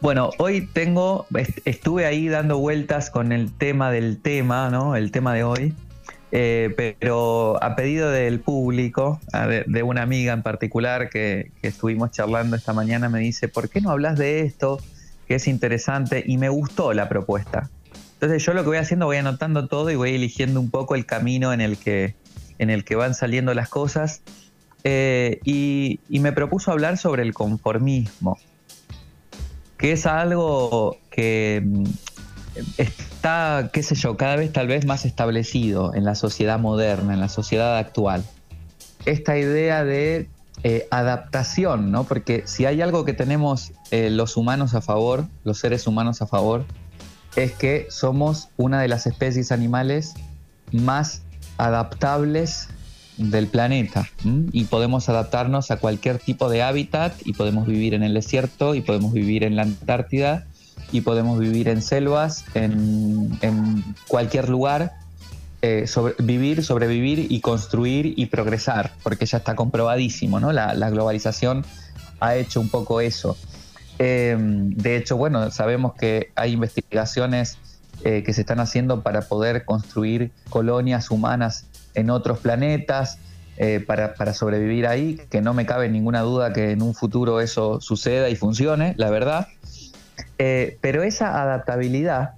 Bueno, hoy tengo, estuve ahí dando vueltas con el tema del tema, ¿no? El tema de hoy. Eh, pero a pedido del público, de, una amiga en particular que, estuvimos charlando esta mañana, me dice, ¿por qué no hablas de esto? Que es interesante y me gustó la propuesta. Entonces yo lo que voy haciendo, voy anotando todo y voy eligiendo un poco el camino en el que, en el que van saliendo las cosas. Eh, y me propuso hablar sobre el conformismo que es algo que mm, está, qué sé yo, cada vez tal vez más establecido en la sociedad moderna, en la sociedad actual. Esta idea de eh, adaptación, ¿no? Porque si hay algo que tenemos eh, los humanos a favor, los seres humanos a favor, es que somos una de las especies animales más adaptables del planeta y podemos adaptarnos a cualquier tipo de hábitat y podemos vivir en el desierto y podemos vivir en la Antártida y podemos vivir en selvas, en, cualquier lugar, eh, vivir, sobrevivir y construir y progresar, porque ya está comprobadísimo, ¿no? La, globalización ha hecho un poco eso. Em, de hecho, bueno, sabemos que hay investigaciones eh, que se están haciendo para poder construir colonias humanas en otros planetas eh, para, sobrevivir ahí, que no me cabe ninguna duda que en un futuro eso suceda y funcione, la verdad. Eh, pero esa adaptabilidad,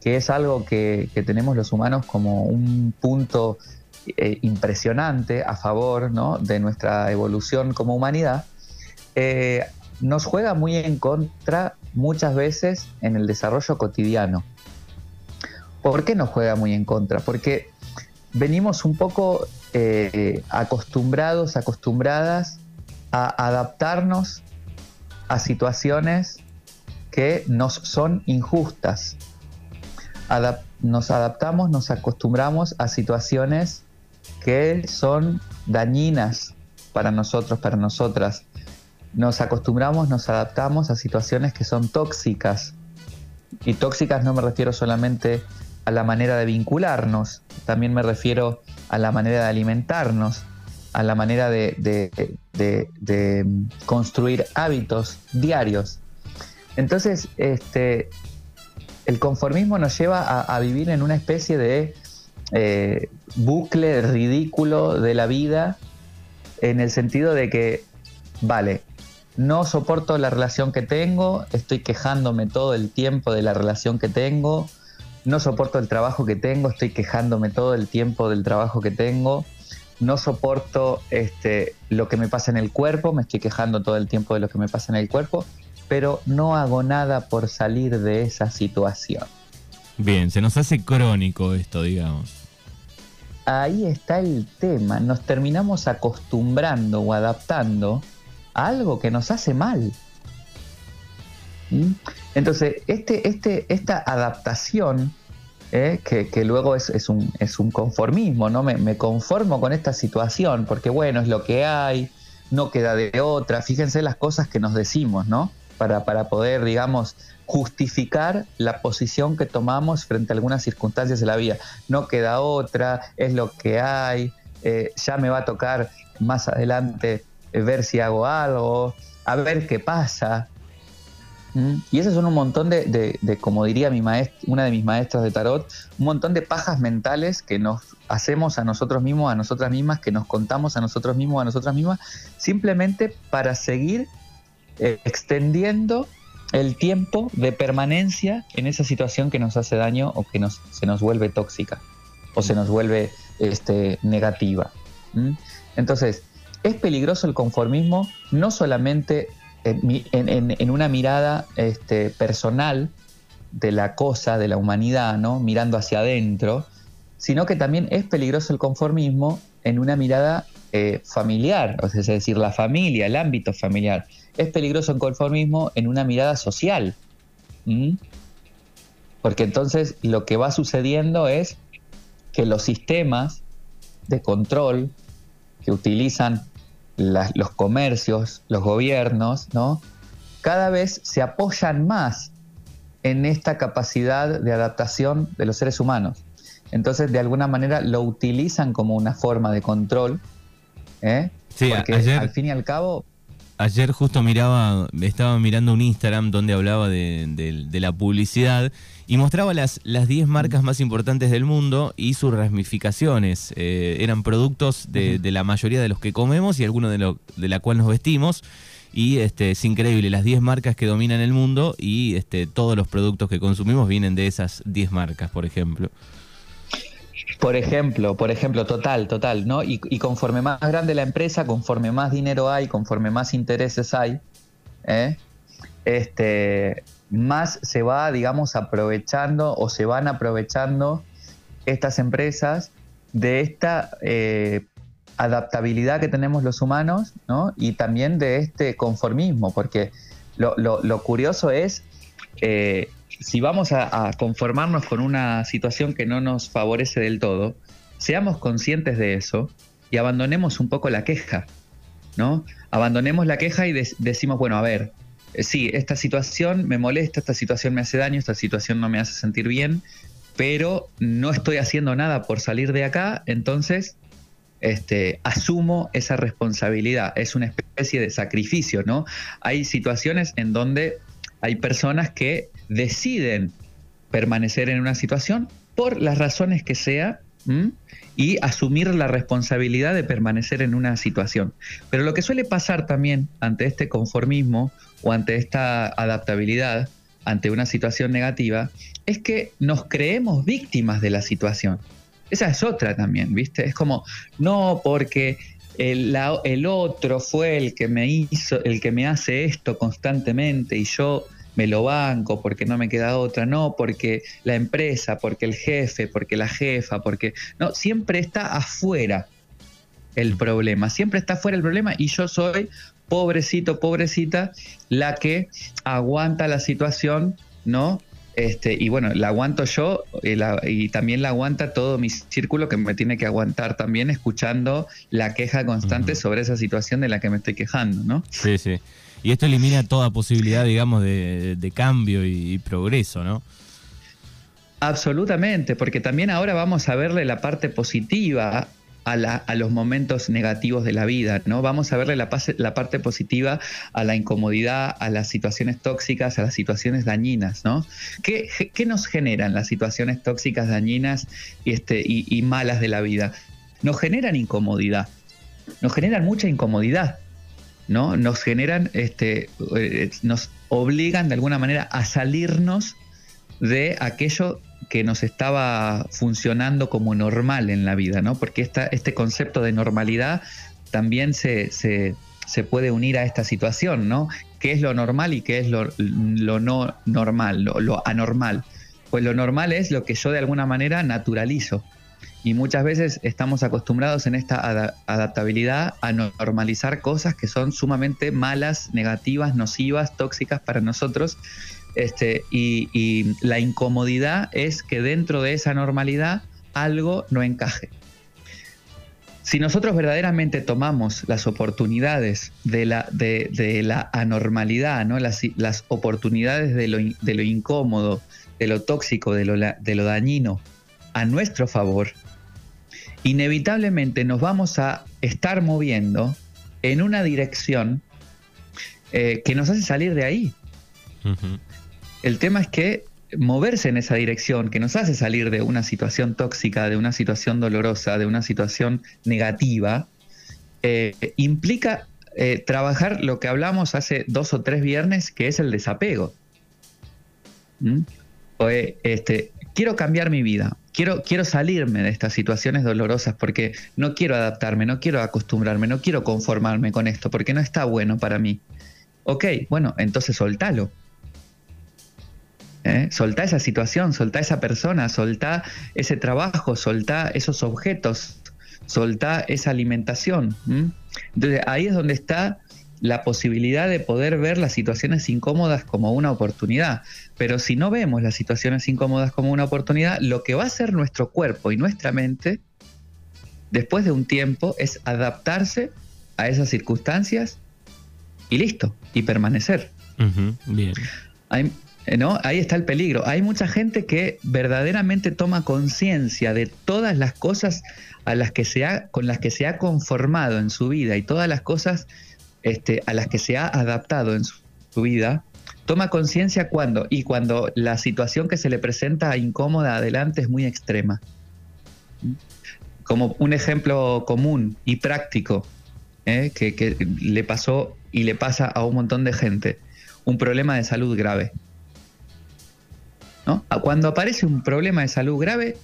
que es algo que, tenemos los humanos como un punto eh, impresionante a favor de nuestra evolución como humanidad, nos juega muy en contra muchas veces en el desarrollo cotidiano. ¿Por qué nos juega muy en contra? Porque venimos un poco eh, acostumbrados, acostumbradas a adaptarnos a situaciones que nos son injustas. nos adaptamos, nos acostumbramos a situaciones que son dañinas para nosotros, para nosotras. Nos acostumbramos, nos adaptamos a situaciones que son tóxicas. Y tóxicas no me refiero solamente a la manera de vincularnos, también me refiero a la manera de alimentarnos, a la manera de, construir hábitos diarios. Entonces, este, el conformismo nos lleva a, vivir en una especie de eh, bucle ridículo de la vida, en el sentido de que, vale, no soporto la relación que tengo, estoy quejándome todo el tiempo de la relación que tengo, no soporto el trabajo que tengo, estoy quejándome todo el tiempo del trabajo que tengo, no soporto este, lo que me pasa en el cuerpo, me estoy quejando todo el tiempo de lo que me pasa en el cuerpo, pero no hago nada por salir de esa situación. Bien, se nos hace crónico esto, digamos. Ahí está el tema, nos terminamos acostumbrando o adaptando a algo que nos hace mal. ¿Mm? Entonces, este, este, esta adaptación, ¿eh? que, luego es, un, es, un, conformismo, ¿no? Me, conformo con esta situación, porque bueno, es lo que hay, no queda de otra. Fíjense las cosas que nos decimos, ¿no? Para, para poder, digamos, justificar la posición que tomamos frente a algunas circunstancias de la vida. No queda otra, es lo que hay, eh, ya me va a tocar más adelante eh, ver si hago algo, a ver qué pasa. Y esas son un montón de, como diría mi una de mis maestras de tarot, un montón de pajas mentales que nos hacemos a nosotros mismos, a nosotras mismas, que nos contamos a nosotros mismos, a nosotras mismas, simplemente para seguir eh, extendiendo el tiempo de permanencia en esa situación que nos hace daño o que nos, se nos vuelve tóxica o se nos vuelve este, negativa. Entonces, es peligroso el conformismo no solamente en, una mirada este, personal de la cosa, de la humanidad, ¿no? mirando hacia adentro, sino que también es peligroso el conformismo en una mirada eh, familiar, es decir, la familia, el ámbito familiar. Es peligroso el conformismo en una mirada social. Porque entonces lo que va sucediendo es que los sistemas de control que utilizan los comercios, los gobiernos, ¿no? cada vez se apoyan más en esta capacidad de adaptación de los seres humanos. Entonces, de alguna manera lo utilizan como una forma de control, ¿eh? porque al fin y al cabo ayer justo miraba, estaba mirando un Instagram donde hablaba de, la publicidad y mostraba las, las 10 marcas más importantes del mundo y sus ramificaciones. Eh, eran productos de, la mayoría de los que comemos y algunos de, lo, de la cual nos vestimos. Y este, es increíble, las 10 marcas que dominan el mundo y este, todos los productos que consumimos vienen de esas 10 marcas, por ejemplo. Por ejemplo, por ejemplo, total, total, ¿no? Y, conforme más grande la empresa, conforme más dinero hay, conforme más intereses hay, ¿eh? este, más se va, digamos, aprovechando o se van aprovechando estas empresas de esta eh, adaptabilidad que tenemos los humanos, ¿no? Y también de este conformismo, porque lo, curioso es eh, si vamos a, conformarnos con una situación que no nos favorece del todo, seamos conscientes de eso y abandonemos un poco la queja, ¿no? Abandonemos la queja y decimos, bueno, a ver, eh, sí, esta situación me molesta, esta situación me hace daño, esta situación no me hace sentir bien, pero no estoy haciendo nada por salir de acá, entonces este, asumo esa responsabilidad. Es una especie de sacrificio, ¿no? Hay situaciones en donde hay personas que deciden permanecer en una situación por las razones que sea y asumir la responsabilidad de permanecer en una situación. Pero lo que suele pasar también ante este conformismo o ante esta adaptabilidad, ante una situación negativa, es que nos creemos víctimas de la situación. Esa es otra también, ¿viste? Es como, no porque el, el, otro fue el que me hizo, el que me hace esto constantemente y yo me lo banco porque no me queda otra, no, porque la empresa, porque el jefe, porque la jefa, porque... No, siempre está afuera el problema, siempre está afuera el problema y yo soy pobrecito, pobrecita, la que aguanta la situación, ¿no? Este, y bueno, la aguanto yo y, también la aguanta todo mi círculo que me tiene que aguantar también escuchando la queja constante sobre esa situación de la que me estoy quejando, ¿no? Sí, sí. Y esto elimina toda posibilidad, digamos, de, cambio y, progreso, ¿no? Absolutamente, porque también ahora vamos a verle la parte positiva a, los momentos negativos de la vida, ¿no? Vamos a verle la, la, parte positiva a la incomodidad, a las situaciones tóxicas, a las situaciones dañinas, ¿no? ¿Qué, nos generan las situaciones tóxicas, dañinas y, este, y malas de la vida? Nos generan incomodidad, nos generan mucha incomodidad. ¿no? Nos generan, este, eh, nos obligan de alguna manera a salirnos de aquello que nos estaba funcionando como normal en la vida, ¿no? Porque esta, este concepto de normalidad también se, puede unir a esta situación, ¿no? ¿Qué es lo normal y qué es lo, no normal, lo, lo, anormal? Pues lo normal es lo que yo de alguna manera naturalizo. Y muchas veces estamos acostumbrados en esta adaptabilidad a normalizar cosas que son sumamente malas, negativas, nocivas, tóxicas para nosotros. Este, y, la incomodidad es que dentro de esa normalidad algo no encaje. Si nosotros verdaderamente tomamos las oportunidades de la, de, la anormalidad, ¿no? las, las oportunidades de lo, de lo, incómodo, de lo tóxico, de lo, de lo dañino, a nuestro favor, inevitablemente nos vamos a estar moviendo en una dirección eh, que nos hace salir de ahí. El tema es que moverse en esa dirección que nos hace salir de una situación tóxica, de una situación dolorosa, de una situación negativa, eh, implica eh, trabajar lo que hablamos hace dos o tres viernes, que es el desapego. ¿Mm? este, quiero cambiar mi vida, quiero, quiero salirme de estas situaciones dolorosas porque no quiero adaptarme, no quiero acostumbrarme, no quiero conformarme con esto porque no está bueno para mí. Ok, bueno, entonces soltalo. ¿Eh? Soltá esa situación, soltá esa persona, soltá ese trabajo, soltá esos objetos, soltá esa alimentación. Entonces ahí es donde está la posibilidad de poder ver las situaciones incómodas como una oportunidad. Pero si no vemos las situaciones incómodas como una oportunidad, lo que va a hacer nuestro cuerpo y nuestra mente después de un tiempo es adaptarse a esas circunstancias y listo, y permanecer. bien. ¿No? Ahí está el peligro. Hay mucha gente que verdaderamente toma conciencia de todas las cosas a las que se ha, con las que se ha conformado en su vida y todas las cosas este, a las que se ha adaptado en su, vida, toma conciencia cuando y cuando la situación que se le presenta incómoda adelante es muy extrema. Como un ejemplo común y práctico ¿eh? que le pasó y le pasa a un montón de gente, un problema de salud grave. ¿No? Cuando aparece un problema de salud grave,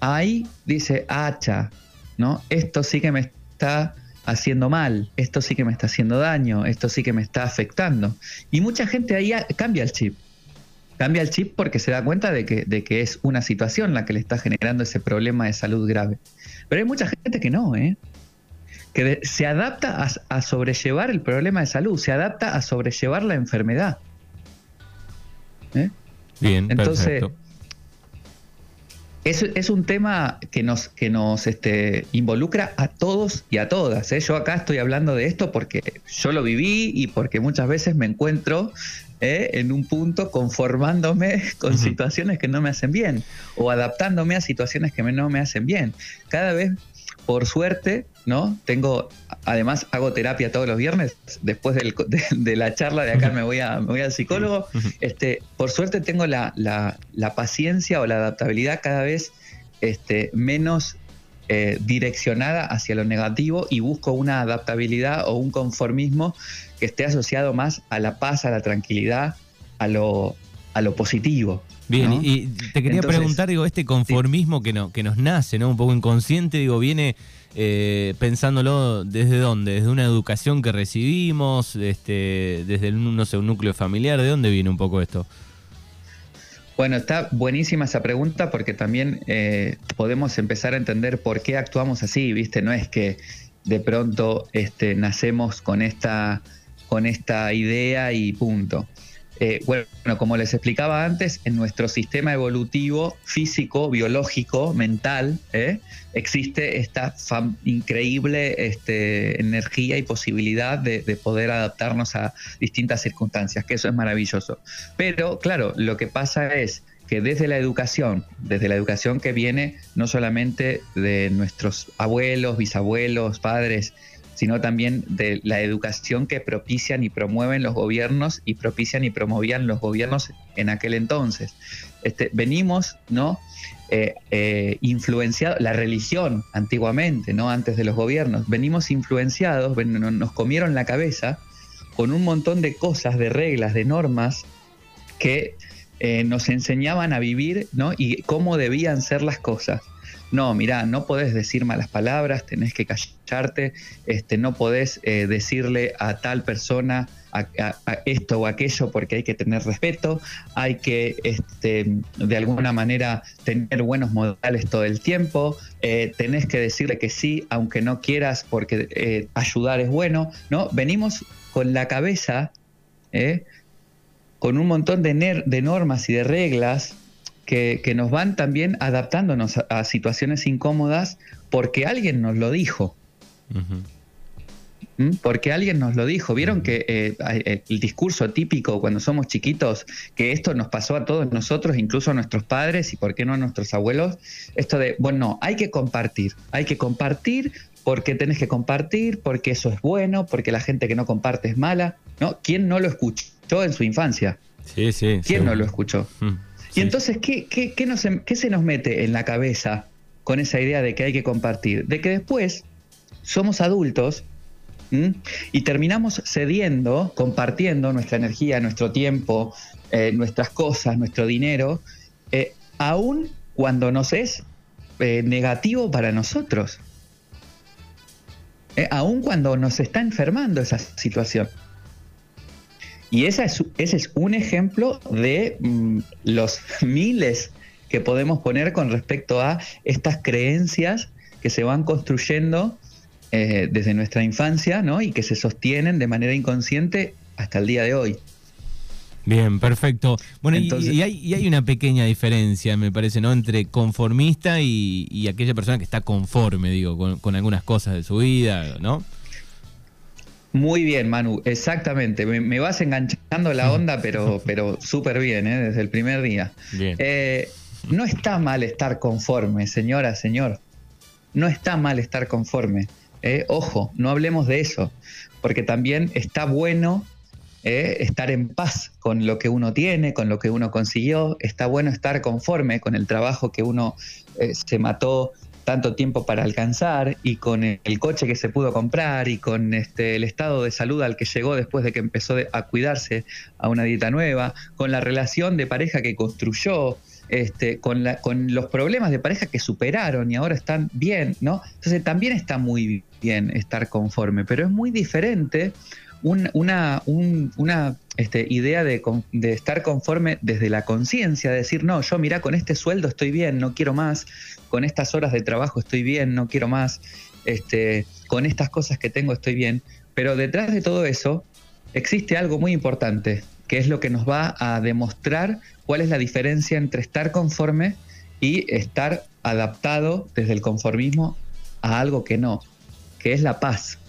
ahí dice, hacha, ¿no? Esto sí que me está haciendo mal, esto sí que me está haciendo daño, esto sí que me está afectando. Y mucha gente ahí cambia el chip. Cambia el chip porque se da cuenta de que, de que es una situación la que le está generando ese problema de salud grave. Pero hay mucha gente que no, ¿eh? que se adapta a, sobrellevar el problema de salud, se adapta a sobrellevar la enfermedad. ¿Eh? Bien, entonces es, es, un tema que nos, que nos este, involucra a todos y a todas. ¿eh? Yo acá estoy hablando de esto porque yo lo viví y porque muchas veces me encuentro ¿eh? en un punto conformándome con situaciones que no me hacen bien o adaptándome a situaciones que no me hacen bien. Cada vez, por suerte, ¿no? Tengo, además hago terapia todos los viernes, después de, la charla de acá me voy, a, voy al psicólogo. Este, por suerte tengo la, paciencia o la adaptabilidad cada vez este, menos eh, direccionada hacia lo negativo y busco una adaptabilidad o un conformismo que esté asociado más a la paz, a la tranquilidad, a lo, a lo positivo. Bien, y te quería preguntar, digo, este conformismo que, no, que nos nace, ¿no? Un poco inconsciente, digo, viene eh, pensándolo desde dónde, desde una educación que recibimos, este, desde no sé, un núcleo familiar, ¿de dónde viene un poco esto? Bueno, está buenísima esa pregunta porque también eh, podemos empezar a entender por qué actuamos así, ¿viste? No es que de pronto este, nacemos con esta, con esta idea y punto. Eh, bueno, como les explicaba antes, en nuestro sistema evolutivo físico, biológico, mental, ¿eh? existe esta increíble este, energía y posibilidad de, poder adaptarnos a distintas circunstancias, que eso es maravilloso. Pero, claro, lo que pasa es que desde la educación, desde la educación que viene no solamente de nuestros abuelos, bisabuelos, padres, sino también de la educación que propician y promueven los gobiernos y propician y promovían los gobiernos en aquel entonces. Este, venimos, ¿no? Eh, eh, influenciados, la religión antiguamente, ¿no? Antes de los gobiernos, venimos influenciados, nos comieron la cabeza con un montón de cosas, de reglas, de normas que eh, nos enseñaban a vivir, ¿no? Y cómo debían ser las cosas no, mirá, no podés decir malas palabras, tenés que callarte, este, no podés eh, decirle a tal persona esto o aquello porque hay que tener respeto, hay que este, de alguna manera tener buenos modales todo el tiempo, eh, tenés que decirle que sí aunque no quieras porque eh, ayudar es bueno, ¿no? Venimos con la cabeza, con un montón de, de normas y de reglas que, nos van también adaptándonos a, situaciones incómodas porque alguien nos lo dijo. ¿Mm? Porque alguien nos lo dijo. Vieron que eh, eh, el discurso típico cuando somos chiquitos, que esto nos pasó a todos nosotros, incluso a nuestros padres y por qué no a nuestros abuelos, esto de, bueno, hay que compartir, hay que compartir porque tenés que compartir, porque eso es bueno, porque la gente que no comparte es mala. ¿no? ¿Quién no lo escuchó en su infancia? Sí, sí. ¿Quién no lo escuchó? Y entonces, ¿qué, qué, se nos mete en la cabeza con esa idea de que hay que compartir? De que después somos adultos y terminamos cediendo, compartiendo nuestra energía, nuestro tiempo, eh, nuestras cosas, nuestro dinero, eh, aún cuando nos es eh, negativo para nosotros. aún cuando nos está enfermando esa situación. Y esa es, ese es un ejemplo de mm, los miles que podemos poner con respecto a estas creencias que se van construyendo eh, desde nuestra infancia ¿no? y que se sostienen de manera inconsciente hasta el día de hoy. Bien, perfecto. Bueno, y, hay, una pequeña diferencia, me parece, ¿no? Entre conformista y, aquella persona que está conforme, digo, con, con, algunas cosas de su vida, ¿no? Muy bien, Manu, exactamente. Me, vas enganchando la onda, pero, pero súper bien, ¿eh? desde el primer día. Eh, no está mal estar conforme, señora, señor. No está mal estar conforme. ¿eh? Ojo, no hablemos de eso. porque también está bueno eh, estar en paz con lo que uno tiene, con lo que uno consiguió, está bueno estar conforme con el trabajo que uno eh, se mató tanto tiempo para alcanzar y con el coche que se pudo comprar y con este, el estado de salud al que llegó después de que empezó a cuidarse a una dieta nueva, con la relación de pareja que construyó, este, con, los problemas de pareja que superaron y ahora están bien, ¿no? Entonces también está muy bien estar conforme, pero es muy diferente una, una este, idea de, estar conforme desde la conciencia, de decir, no, yo mira, con este sueldo estoy bien, no quiero más, con estas horas de trabajo estoy bien, no quiero más, este, con estas cosas que tengo estoy bien. Pero detrás de todo eso existe algo muy importante, que es lo que nos va a demostrar cuál es la diferencia entre estar conforme y estar adaptado desde el conformismo a algo que no, que es la paz.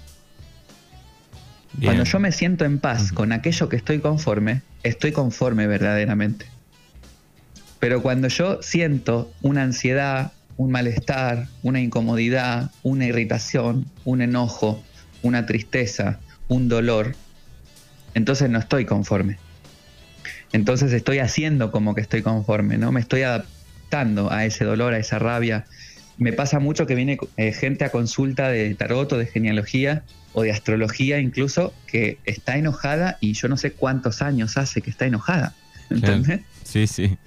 Cuando yo me siento en paz con aquello que estoy conforme, estoy conforme verdaderamente. Pero cuando yo siento una ansiedad, un malestar, una incomodidad, una irritación, un enojo, una tristeza, un dolor, entonces no estoy conforme. Entonces estoy haciendo como que estoy conforme, ¿no? Me estoy adaptando a ese dolor, a esa rabia. Me pasa mucho que viene eh, gente a consulta de tarot o de genealogía o de astrología incluso que está enojada y yo no sé cuántos años hace que está enojada. ¿Entendés? Sí, sí.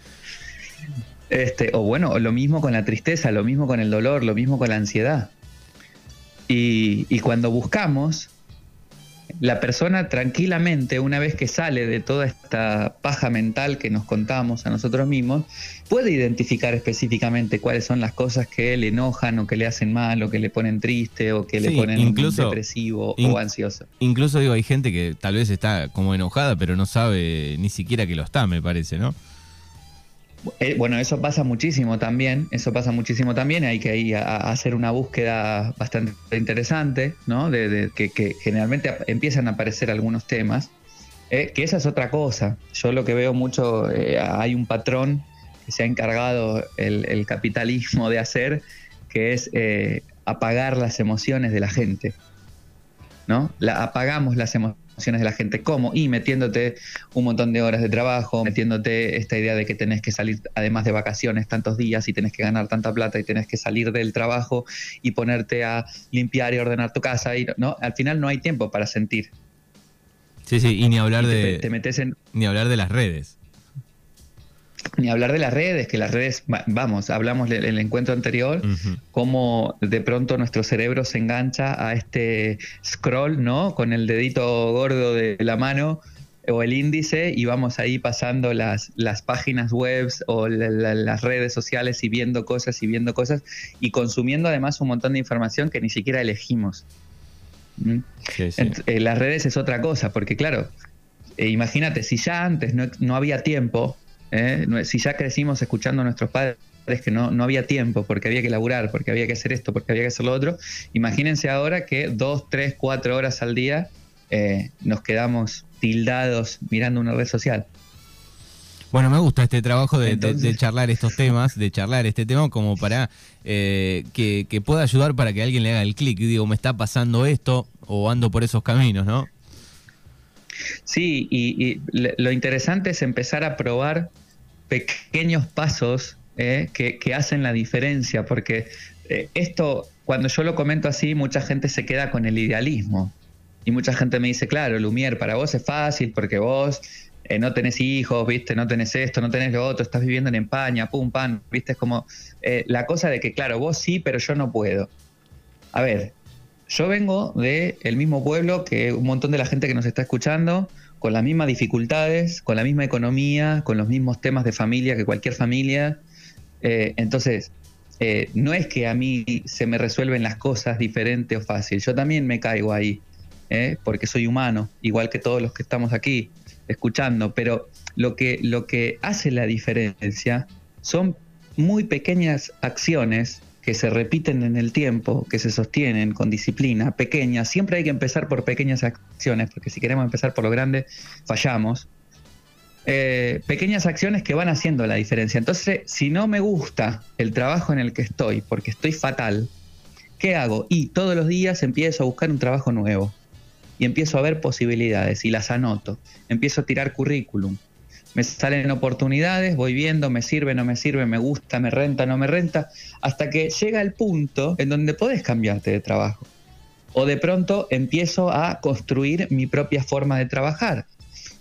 Este, o bueno, lo mismo con la tristeza, lo mismo con el dolor, lo mismo con la ansiedad. Y, y cuando buscamos, la persona tranquilamente, una vez que sale de toda esta paja mental que nos contamos a nosotros mismos, puede identificar específicamente cuáles son las cosas que le enojan o que le hacen mal o que le ponen triste o que le ponen depresivo o ansioso. Incluso digo, hay gente que tal vez está como enojada, pero no sabe ni siquiera que lo está, me parece, ¿no? Eh, bueno, eso pasa muchísimo también, eso pasa muchísimo también, hay que ir a, hacer una búsqueda bastante interesante, ¿no? De, que, generalmente empiezan a aparecer algunos temas, eh, que esa es otra cosa. Yo lo que veo mucho, eh, hay un patrón que se ha encargado el, capitalismo de hacer, que es apagar las emociones de la gente, ¿no? Apagamos las emociones de la gente. ¿Cómo? Y metiéndote un montón de horas de trabajo, metiéndote esta idea de que tenés que salir además de vacaciones tantos días y tenés que ganar tanta plata y tenés que salir del trabajo y ponerte a limpiar y ordenar tu casa. Y, ¿no? Al final no hay tiempo para sentir. Sí, sí, y ni hablar de. Te metes en. Ni hablar de las redes. Ni hablar de las redes, que las redes, vamos, hablamos en el encuentro anterior, cómo de pronto nuestro cerebro se engancha a este scroll, ¿no? Con el dedito gordo de la mano o el índice y vamos ahí pasando las, las páginas web o las redes sociales y viendo cosas y viendo cosas y consumiendo además un montón de información que ni siquiera elegimos. ¿Mm? Eh, las redes es otra cosa, porque claro, eh, imagínate, si ya antes no, no había tiempo ¿eh? Si ya crecimos escuchando a nuestros padres que no, no había tiempo, porque había que laburar, porque había que hacer esto, porque había que hacer lo otro, imagínense ahora que dos, tres, cuatro horas al día eh, nos quedamos tildados mirando una red social. Bueno, me gusta este trabajo de, charlar estos temas, de charlar este tema como para eh, que, pueda ayudar para que alguien le haga el clic. Digo, me está pasando esto o ando por esos caminos, ¿no? Sí, y lo interesante es empezar a probar pequeños pasos eh, que, hacen la diferencia, porque eh, esto, cuando yo lo comento así, mucha gente se queda con el idealismo. Y mucha gente me dice, claro, Lumier, para vos es fácil porque vos eh, no tenés hijos, viste, no tenés esto, no tenés lo otro, estás viviendo en España, pum, pam, viste, es como la cosa de que, claro, vos sí, pero yo no puedo. A ver, yo vengo del el mismo pueblo que un montón de la gente que nos está escuchando, con las mismas dificultades, con la misma economía, con los mismos temas de familia que cualquier familia. Eh, entonces, eh, no es que a mí se me resuelven las cosas diferente o fácil, yo también me caigo ahí, ¿eh? porque soy humano, igual que todos los que estamos aquí escuchando, pero lo que, lo que hace la diferencia son muy pequeñas acciones que se repiten en el tiempo, que se sostienen con disciplina, pequeñas. Siempre hay que empezar por pequeñas acciones, porque si queremos empezar por lo grande, fallamos. Eh, pequeñas acciones que van haciendo la diferencia. Entonces, si no me gusta el trabajo en el que estoy, porque estoy fatal, ¿qué hago? Y todos los días empiezo a buscar un trabajo nuevo. y empiezo a ver posibilidades y las anoto. Empiezo a tirar currículum. Me salen oportunidades, voy viendo, me sirve, no me sirve, me gusta, me renta, no me renta, hasta que llega el punto en donde podés cambiarte de trabajo. O de pronto empiezo a construir mi propia forma de trabajar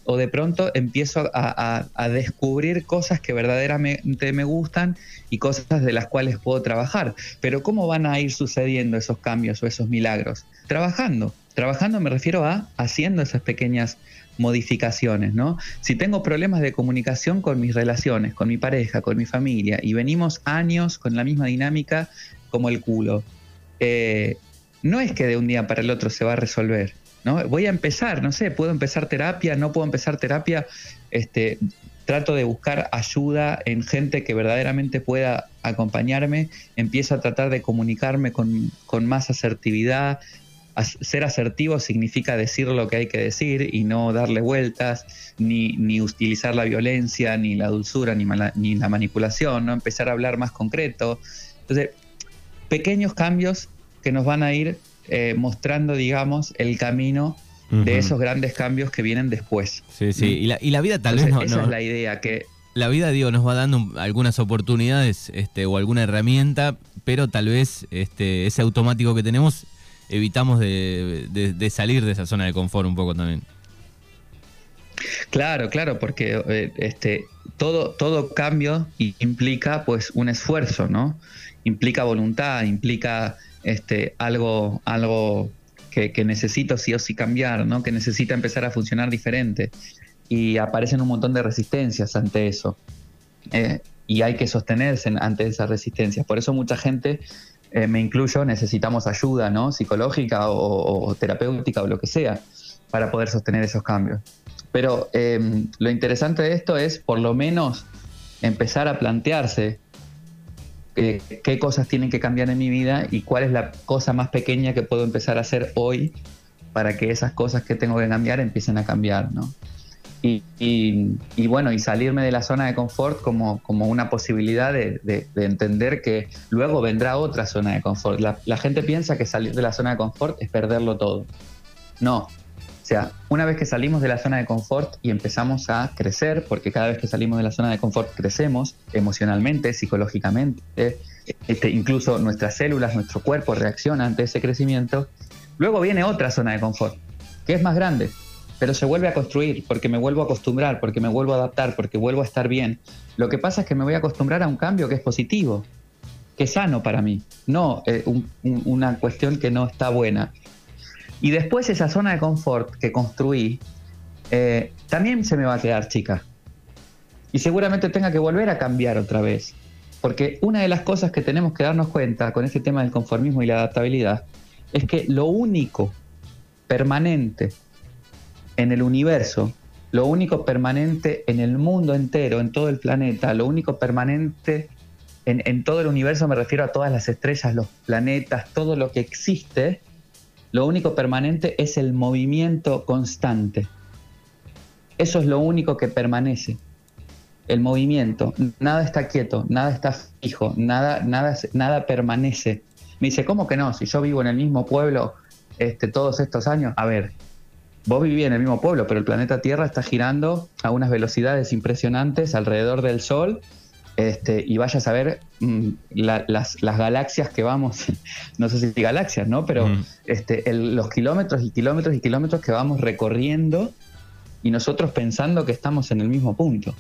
o de pronto empiezo a, descubrir cosas que verdaderamente me gustan y cosas de las cuales puedo trabajar. Pero ¿cómo van a ir sucediendo esos cambios o esos milagros? Trabajando. Trabajando me refiero a haciendo esas pequeñas modificaciones, ¿no? Si tengo problemas de comunicación con mis relaciones, con mi pareja, con mi familia, y venimos años con la misma dinámica como el culo, eh, no es que de un día para el otro se va a resolver ¿no? Voy a empezar, no sé, puedo empezar terapia, no puedo empezar terapia, este, trato de buscar ayuda en gente que verdaderamente pueda acompañarme, empiezo a tratar de comunicarme con, más asertividad. Ser asertivo significa decir lo que hay que decir y no darle vueltas, ni, ni utilizar la violencia, ni la dulzura, ni, ni la manipulación, ¿no? empezar a hablar más concreto. Entonces, pequeños cambios que nos van a ir eh, mostrando, digamos, el camino de esos grandes cambios que vienen después. Sí, sí, y la, y la vida tal vez no... Esa es la idea, que... La vida, digo, nos va dando algunas oportunidades este, o alguna herramienta, pero tal vez este, ese automático que tenemos evitamos de, salir de esa zona de confort un poco también. Claro, claro, porque eh, este, todo, todo cambio implica pues un esfuerzo, ¿no? Implica voluntad, implica este, algo, algo que, necesito sí o sí cambiar, ¿no? que necesita empezar a funcionar diferente. Y aparecen un montón de resistencias ante eso. Eh, y hay que sostenerse ante esas resistencias. Por eso mucha gente, eh, me incluyo, necesitamos ayuda ¿no? psicológica o, terapéutica o lo que sea para poder sostener esos cambios. Pero em, lo interesante de esto es por lo menos empezar a plantearse qué cosas tienen que cambiar en mi vida y cuál es la cosa más pequeña que puedo empezar a hacer hoy para que esas cosas que tengo que cambiar empiecen a cambiar, ¿no? Y, y, bueno, y salirme de la zona de confort como, como una posibilidad de, de, entender que luego vendrá otra zona de confort. La, la gente piensa que salir de la zona de confort es perderlo todo. No, o sea, una vez que salimos de la zona de confort y empezamos a crecer, porque cada vez que salimos de la zona de confort crecemos emocionalmente, psicológicamente, este, incluso nuestras células, nuestro cuerpo reacciona ante ese crecimiento, luego viene otra zona de confort, que es más grande, pero se vuelve a construir, porque me vuelvo a acostumbrar, porque me vuelvo a adaptar, porque vuelvo a estar bien. Lo que pasa es que me voy a acostumbrar a un cambio que es positivo, que es sano para mí, no eh, una cuestión que no está buena. Y después esa zona de confort que construí, eh, también se me va a quedar chica. Y seguramente tenga que volver a cambiar otra vez. Porque una de las cosas que tenemos que darnos cuenta con este tema del conformismo y la adaptabilidad es que lo único permanente en el universo, lo único permanente en el mundo entero, en todo el planeta, lo único permanente en, todo el universo, me refiero a todas las estrellas, los planetas, todo lo que existe, lo único permanente es el movimiento constante. Eso es lo único que permanece. El movimiento. Nada está quieto, nada está fijo, nada, nada, nada permanece. Me dice, ¿cómo que no? Si yo vivo en el mismo pueblo este, todos estos años. A ver, vos vivís en el mismo pueblo, pero el planeta Tierra está girando a unas velocidades impresionantes alrededor del Sol este, y vaya a saber mm, las, galaxias que vamos, no sé si galaxias, ¿no? Pero este, los kilómetros y kilómetros y kilómetros que vamos recorriendo y nosotros pensando que estamos en el mismo punto,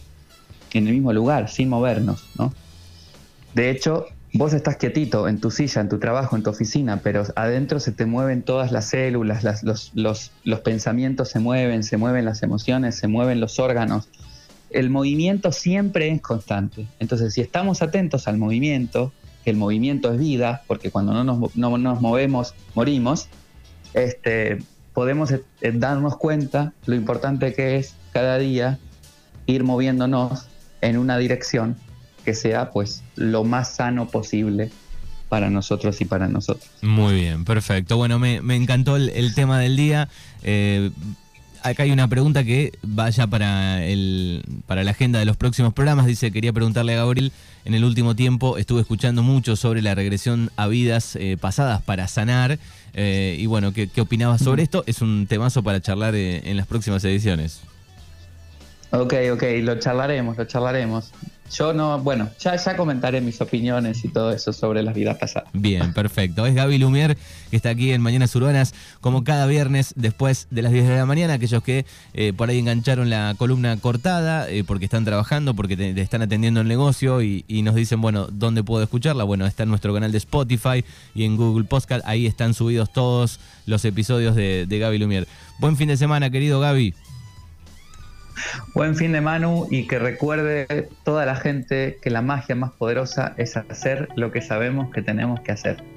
en el mismo lugar, sin movernos, ¿no? De hecho, vos estás quietito en tu silla, en tu trabajo, en tu oficina, pero adentro se te mueven todas las células, los, pensamientos se mueven, se mueven las emociones, se mueven los órganos el movimiento siempre es constante. Entonces, si estamos atentos al movimiento, que el movimiento es vida, porque cuando no nos, no nos movemos, morimos, este, podemos eh, darnos cuenta lo importante que es cada día ir moviéndonos en una dirección que sea pues lo más sano posible para nosotros y para nosotros. Muy bien, perfecto. Bueno, me, encantó el, tema del día. Eh, acá hay una pregunta que vaya para, el, para la agenda de los próximos programas. Dice, quería preguntarle a Gabriel, en el último tiempo estuve escuchando mucho sobre la regresión a vidas eh, pasadas para sanar. Eh, y bueno, ¿qué, ¿qué, opinabas sobre esto? Es un temazo para charlar eh, en las próximas ediciones. Ok, ok, lo charlaremos, lo charlaremos. Yo no, bueno, ya, ya comentaré mis opiniones y todo eso sobre las vidas pasadas. Bien, perfecto. Es Gaby Lumier, que está aquí en Mañanas Urbanas, como cada viernes después de las 10 de la mañana. Aquellos que eh, por ahí engancharon la columna cortada eh, porque están trabajando, porque te, están atendiendo el negocio y, nos dicen, bueno, ¿dónde puedo escucharla? Bueno, está en nuestro canal de Spotify y en Google Podcast. Ahí están subidos todos los episodios de, de Gaby Lumier. Buen fin de semana, querido Gaby. Buen fin de Manu y que recuerde toda la gente que la magia más poderosa es hacer lo que sabemos que tenemos que hacer.